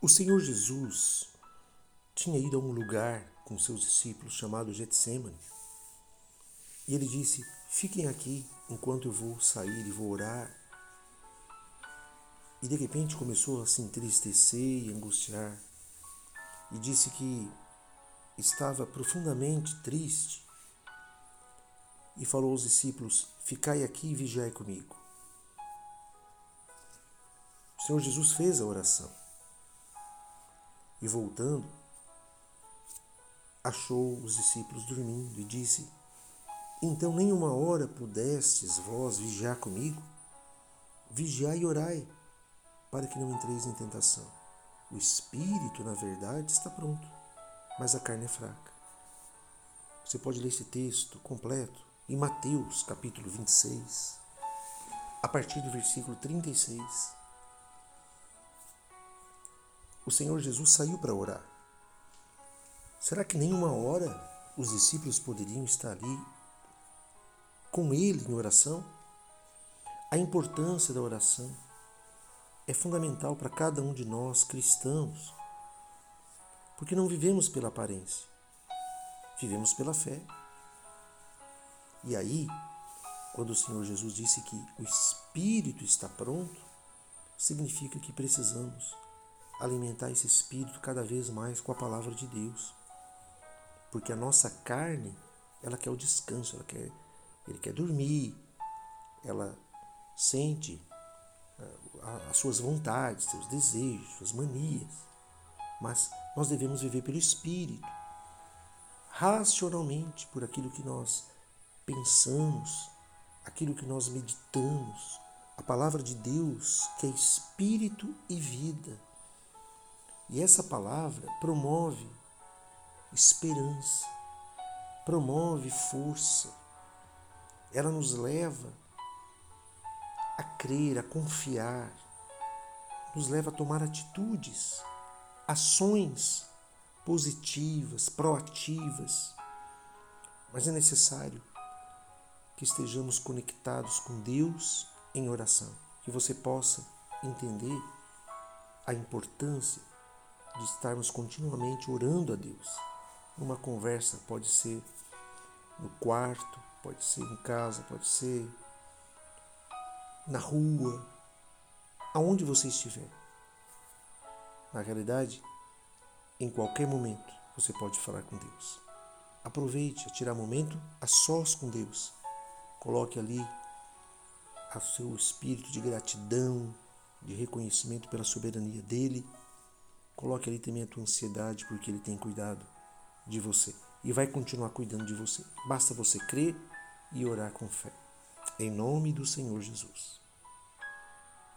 O Senhor Jesus tinha ido a um lugar com seus discípulos chamado Getsemane. E ele disse: Fiquem aqui enquanto eu vou sair e vou orar. E de repente começou a se entristecer e angustiar. E disse que estava profundamente triste. E falou aos discípulos: Ficai aqui e vigiai comigo. O Senhor Jesus fez a oração. E voltando, achou os discípulos dormindo e disse: Então nem uma hora pudestes vós vigiar comigo? Vigiai e orai, para que não entreis em tentação. O espírito, na verdade, está pronto, mas a carne é fraca. Você pode ler esse texto completo em Mateus, capítulo 26, a partir do versículo 36 o Senhor Jesus saiu para orar. Será que nenhuma hora os discípulos poderiam estar ali com ele em oração? A importância da oração é fundamental para cada um de nós cristãos, porque não vivemos pela aparência, vivemos pela fé. E aí, quando o Senhor Jesus disse que o Espírito está pronto, significa que precisamos alimentar esse espírito cada vez mais com a palavra de Deus. Porque a nossa carne, ela quer o descanso, ela quer, ele quer dormir, ela sente uh, as suas vontades, seus desejos, suas manias. Mas nós devemos viver pelo espírito, racionalmente, por aquilo que nós pensamos, aquilo que nós meditamos. A palavra de Deus, que é espírito e vida. E essa palavra promove esperança, promove força. Ela nos leva a crer, a confiar, nos leva a tomar atitudes, ações positivas, proativas. Mas é necessário que estejamos conectados com Deus em oração, que você possa entender a importância de estarmos continuamente orando a Deus. Uma conversa pode ser no quarto, pode ser em casa, pode ser na rua, aonde você estiver. Na realidade, em qualquer momento você pode falar com Deus. Aproveite a tirar momento a sós com Deus. Coloque ali o seu espírito de gratidão, de reconhecimento pela soberania dele Coloque ali também a tua ansiedade, porque Ele tem cuidado de você e vai continuar cuidando de você. Basta você crer e orar com fé. Em nome do Senhor Jesus.